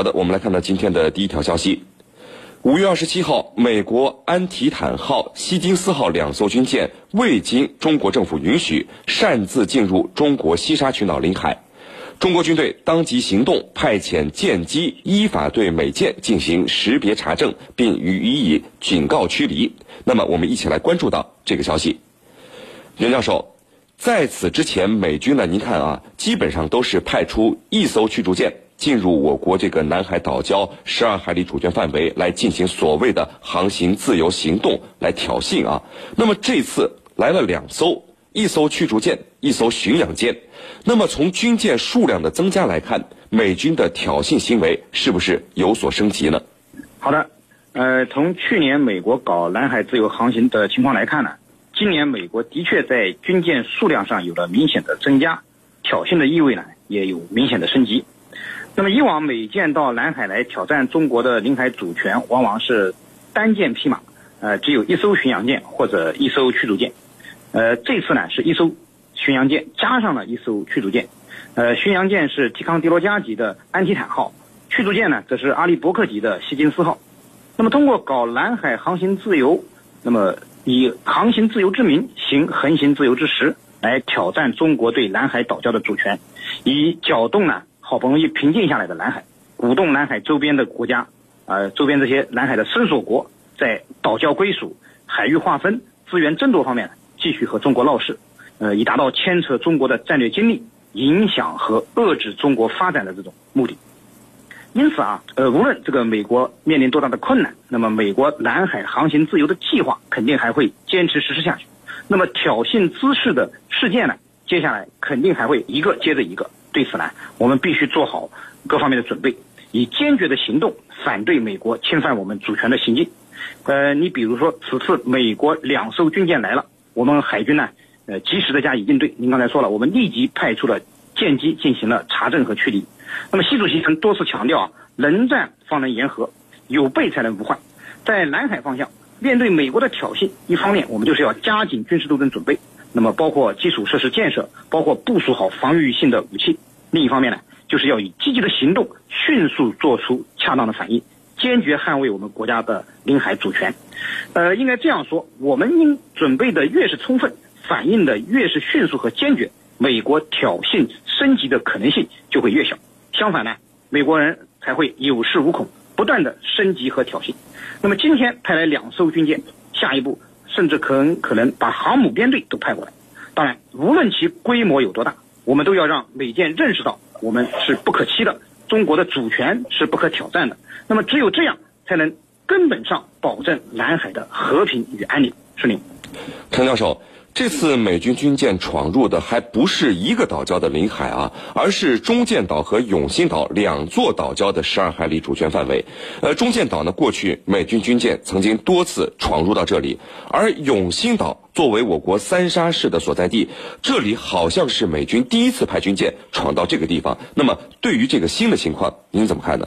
好的，我们来看到今天的第一条消息。五月二十七号，美国安提坦号、希金斯号两艘军舰未经中国政府允许，擅自进入中国西沙群岛领海。中国军队当即行动，派遣舰机依法对美舰进行识别查证，并予以警告驱离。那么，我们一起来关注到这个消息。袁教授，在此之前，美军呢，您看啊，基本上都是派出一艘驱逐舰。进入我国这个南海岛礁十二海里主权范围来进行所谓的航行自由行动，来挑衅啊。那么这次来了两艘，一艘驱逐舰，一艘巡洋舰。那么从军舰数量的增加来看，美军的挑衅行为是不是有所升级呢？好的，呃，从去年美国搞南海自由航行的情况来看呢，今年美国的确在军舰数量上有了明显的增加，挑衅的意味呢也有明显的升级。那么以往美舰到南海来挑战中国的领海主权，往往是单舰匹马，呃，只有一艘巡洋舰或者一艘驱逐舰。呃，这次呢是一艘巡洋舰加上了一艘驱逐舰，呃，巡洋舰是提康迪罗加级的安提坦号，驱逐舰呢则是阿利伯克级的希金斯号。那么通过搞南海航行自由，那么以航行自由之名行横行自由之实，来挑战中国对南海岛礁的主权，以搅动呢。好不容易平静下来的南海，鼓动南海周边的国家，呃，周边这些南海的伸索国，在岛礁归属、海域划分、资源争夺方面继续和中国闹事，呃，以达到牵扯中国的战略精力、影响和遏制中国发展的这种目的。因此啊，呃，无论这个美国面临多大的困难，那么美国南海航行自由的计划肯定还会坚持实施下去。那么挑衅滋事的事件呢，接下来肯定还会一个接着一个。对此呢，我们必须做好各方面的准备，以坚决的行动反对美国侵犯我们主权的行径。呃，你比如说，此次美国两艘军舰来了，我们海军呢，呃，及时的加以应对。您刚才说了，我们立即派出了舰机进行了查证和驱离。那么，习主席曾多次强调啊，能战方能言和，有备才能无患。在南海方向，面对美国的挑衅，一方面我们就是要加紧军事斗争准备。那么，包括基础设施建设，包括部署好防御性的武器。另一方面呢，就是要以积极的行动，迅速做出恰当的反应，坚决捍卫我们国家的领海主权。呃，应该这样说，我们应准备的越是充分，反应的越是迅速和坚决，美国挑衅升级的可能性就会越小。相反呢，美国人才会有恃无恐，不断的升级和挑衅。那么今天派来两艘军舰，下一步。甚至可能可能把航母编队都派过来。当然，无论其规模有多大，我们都要让美舰认识到我们是不可欺的，中国的主权是不可挑战的。那么，只有这样，才能根本上保证南海的和平与安宁。是您，陈教授。这次美军军舰闯入的还不是一个岛礁的领海啊，而是中建岛和永兴岛两座岛礁的十二海里主权范围。呃，中建岛呢，过去美军军舰曾经多次闯入到这里，而永兴岛作为我国三沙市的所在地，这里好像是美军第一次派军舰闯到这个地方。那么，对于这个新的情况，您怎么看呢？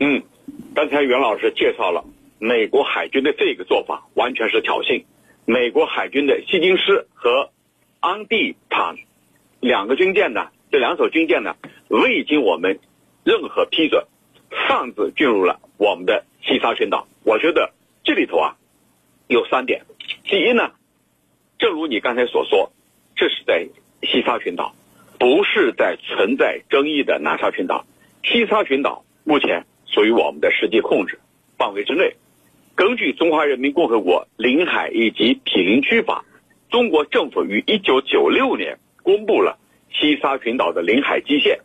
嗯，刚才袁老师介绍了美国海军的这个做法，完全是挑衅。美国海军的希金斯和安蒂坦两个军舰呢，这两艘军舰呢，未经我们任何批准，擅自进入了我们的西沙群岛。我觉得这里头啊，有三点。第一呢，正如你刚才所说，这是在西沙群岛，不是在存在争议的南沙群岛。西沙群岛目前属于我们的实际控制范围之内。根据《中华人民共和国领海以及毗邻区法》，中国政府于一九九六年公布了西沙群岛的领海基线。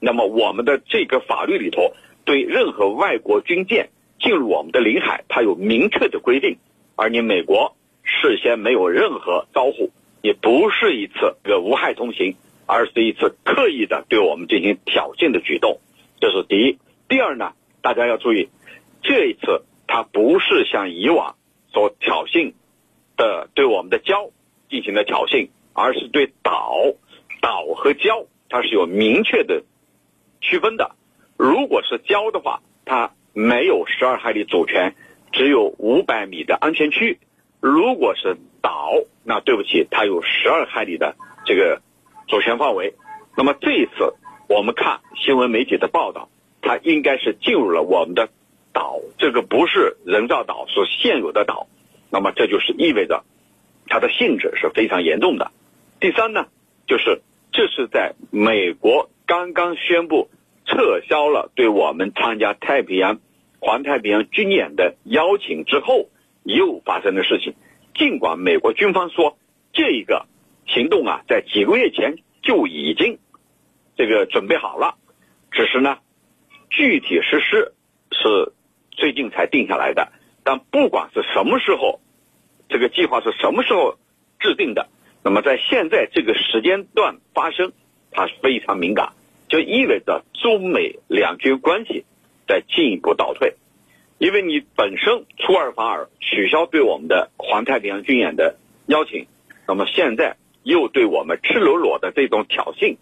那么，我们的这个法律里头，对任何外国军舰进入我们的领海，它有明确的规定。而你美国事先没有任何招呼，也不是一次个无害通行，而是一次刻意的对我们进行挑衅的举动。这是第一。第二呢，大家要注意，这一次。它不是像以往所挑衅的对我们的礁进行的挑衅，而是对岛、岛和礁它是有明确的区分的。如果是礁的话，它没有十二海里主权，只有五百米的安全区；如果是岛，那对不起，它有十二海里的这个主权范围。那么这一次我们看新闻媒体的报道，它应该是进入了我们的岛，这个不是人造岛所现有的岛，那么这就是意味着它的性质是非常严重的。第三呢，就是这是在美国刚刚宣布撤销了对我们参加太平洋、环太平洋军演的邀请之后，又发生的事情。尽管美国军方说这个行动啊，在几个月前就已经这个准备好了，只是呢，具体实施是最近才定下来的。但不管是什么时候，这个计划是什么时候制定的。那么在现在这个时间段发生，它非常敏感，就意味着中美两军关系在进一步倒退，因为你本身出尔反尔，取消对我们的环太平洋军演的邀请，那么现在又对我们赤裸裸的这种挑衅，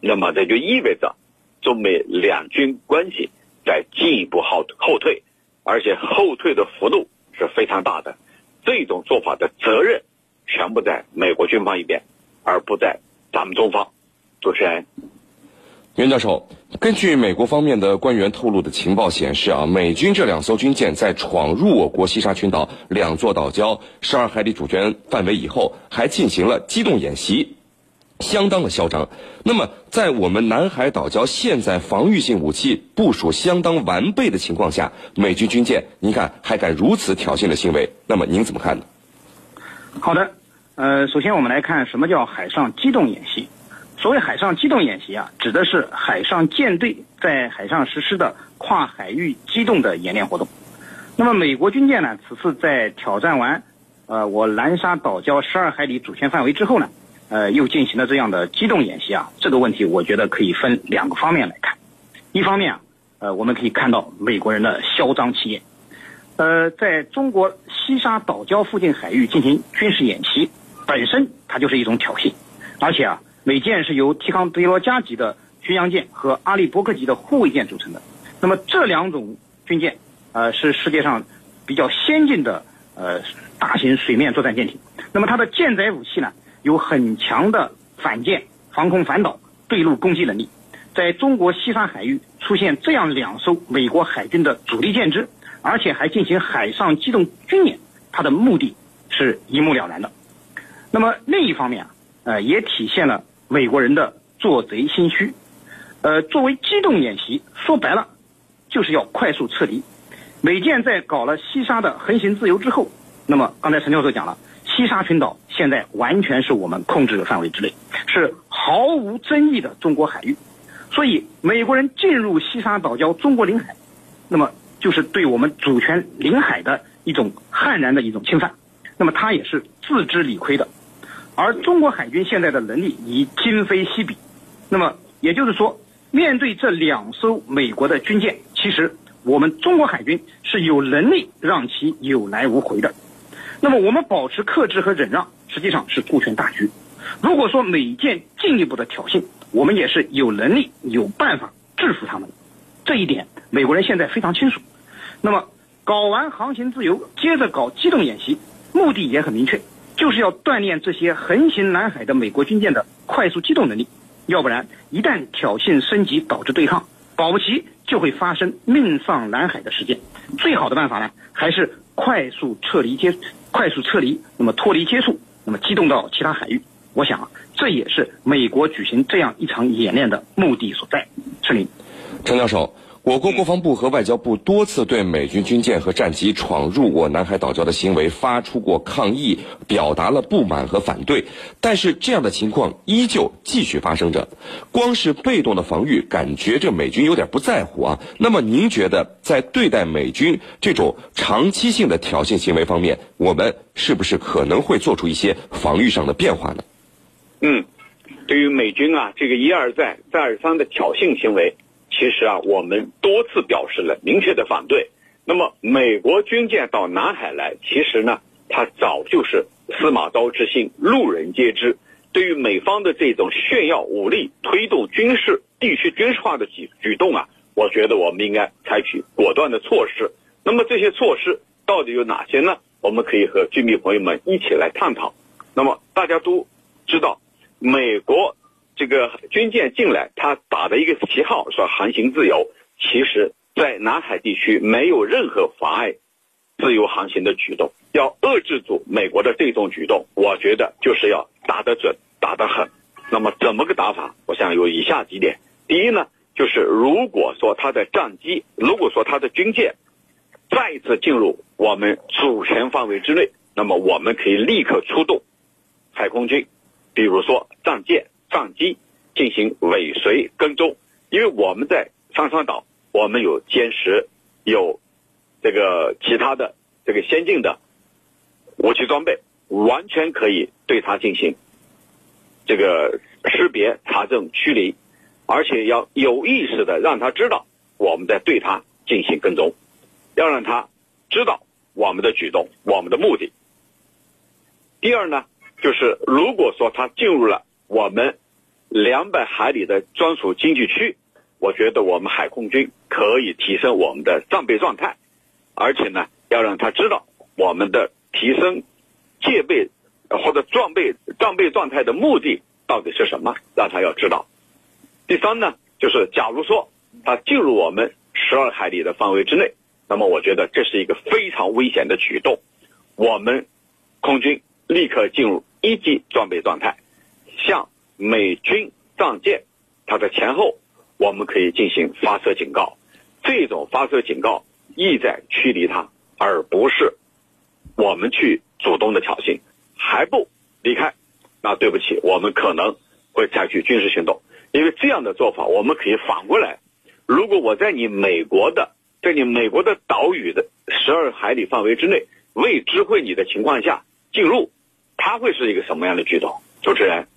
那么这就意味着中美两军关系在进一步后后退，而且后退的幅度是非常大的，这种做法的责任。全部在美国军方一边，而不在咱们中方。主持人，袁教授，根据美国方面的官员透露的情报显示啊，美军这两艘军舰在闯入我国西沙群岛两座岛礁十二海里主权范围以后，还进行了机动演习，相当的嚣张。那么，在我们南海岛礁现在防御性武器部署相当完备的情况下，美军军舰，您看还敢如此挑衅的行为？那么您怎么看呢？好的，呃，首先我们来看什么叫海上机动演习。所谓海上机动演习啊，指的是海上舰队在海上实施的跨海域机动的演练活动。那么美国军舰呢，此次在挑战完呃我南沙岛礁十二海里主权范围之后呢，呃，又进行了这样的机动演习啊。这个问题我觉得可以分两个方面来看。一方面啊，呃，我们可以看到美国人的嚣张气焰。呃，在中国西沙岛礁附近海域进行军事演习，本身它就是一种挑衅，而且啊，美舰是由提康德罗加级的巡洋舰和阿利伯克级的护卫舰组成的。那么这两种军舰，呃，是世界上比较先进的呃大型水面作战舰艇。那么它的舰载武器呢，有很强的反舰、防空、反导、对陆攻击能力。在中国西沙海域出现这样两艘美国海军的主力舰只。而且还进行海上机动军演，它的目的是一目了然的。那么另一方面啊，呃，也体现了美国人的做贼心虚。呃，作为机动演习，说白了就是要快速撤离。美舰在搞了西沙的横行自由之后，那么刚才陈教授讲了，西沙群岛现在完全是我们控制的范围之内，是毫无争议的中国海域。所以美国人进入西沙岛礁中国领海，那么。就是对我们主权领海的一种悍然的一种侵犯，那么他也是自知理亏的，而中国海军现在的能力已今非昔比，那么也就是说，面对这两艘美国的军舰，其实我们中国海军是有能力让其有来无回的，那么我们保持克制和忍让，实际上是顾全大局。如果说美舰进一步的挑衅，我们也是有能力有办法制服他们的，这一点美国人现在非常清楚。那么，搞完航行自由，接着搞机动演习，目的也很明确，就是要锻炼这些横行南海的美国军舰的快速机动能力。要不然，一旦挑衅升级导致对抗，保不齐就会发生命丧南海的事件。最好的办法呢，还是快速撤离接，快速撤离，那么脱离接触，那么机动到其他海域。我想，这也是美国举行这样一场演练的目的所在。陈林，陈教授。我国国防部和外交部多次对美军军舰和战机闯入我南海岛礁的行为发出过抗议，表达了不满和反对。但是这样的情况依旧继续发生着，光是被动的防御，感觉这美军有点不在乎啊。那么您觉得，在对待美军这种长期性的挑衅行为方面，我们是不是可能会做出一些防御上的变化呢？嗯，对于美军啊，这个一而再、再而三的挑衅行为。其实啊，我们多次表示了明确的反对。那么，美国军舰到南海来，其实呢，它早就是司马昭之心，路人皆知。对于美方的这种炫耀武力、推动军事地区军事化的举举动啊，我觉得我们应该采取果断的措施。那么这些措施到底有哪些呢？我们可以和军迷朋友们一起来探讨。那么大家都知道，美国。这个军舰进来，他打的一个旗号说航行自由，其实在南海地区没有任何妨碍自由航行的举动。要遏制住美国的这种举动，我觉得就是要打得准、打得狠。那么怎么个打法？我想有以下几点。第一呢，就是如果说他的战机，如果说他的军舰再次进入我们主权范围之内，那么我们可以立刻出动海空军，比如说战舰、上机进行尾随跟踪。因为我们在上川岛，我们有歼十，有这个其他的这个先进的。武器装备完全可以对他进行这个识别、查证、驱离，而且要有意识的让他知道我们在对他进行跟踪，要让他知道我们的举动、我们的目的。第二呢，就是如果说他进入了我们两百海里的专属经济区，我觉得我们海空军可以提升我们的战备状态，而且呢，要让他知道我们的。提升戒备或者装备战备状态的目的到底是什么？让他要知道。第三呢，就是假如说他进入我们十二海里的范围之内，那么我觉得这是一个非常危险的举动。我们空军立刻进入一级装备状态，向美军战舰它的前后，我们可以进行发射警告。这种发射警告意在驱离它，而不是。我们去主动的挑衅，还不离开，那对不起，我们可能会采取军事行动。因为这样的做法，我们可以反过来：如果我在你美国的，在你美国的岛屿的十二海里范围之内未知会你的情况下进入，它会是一个什么样的举动？主持人。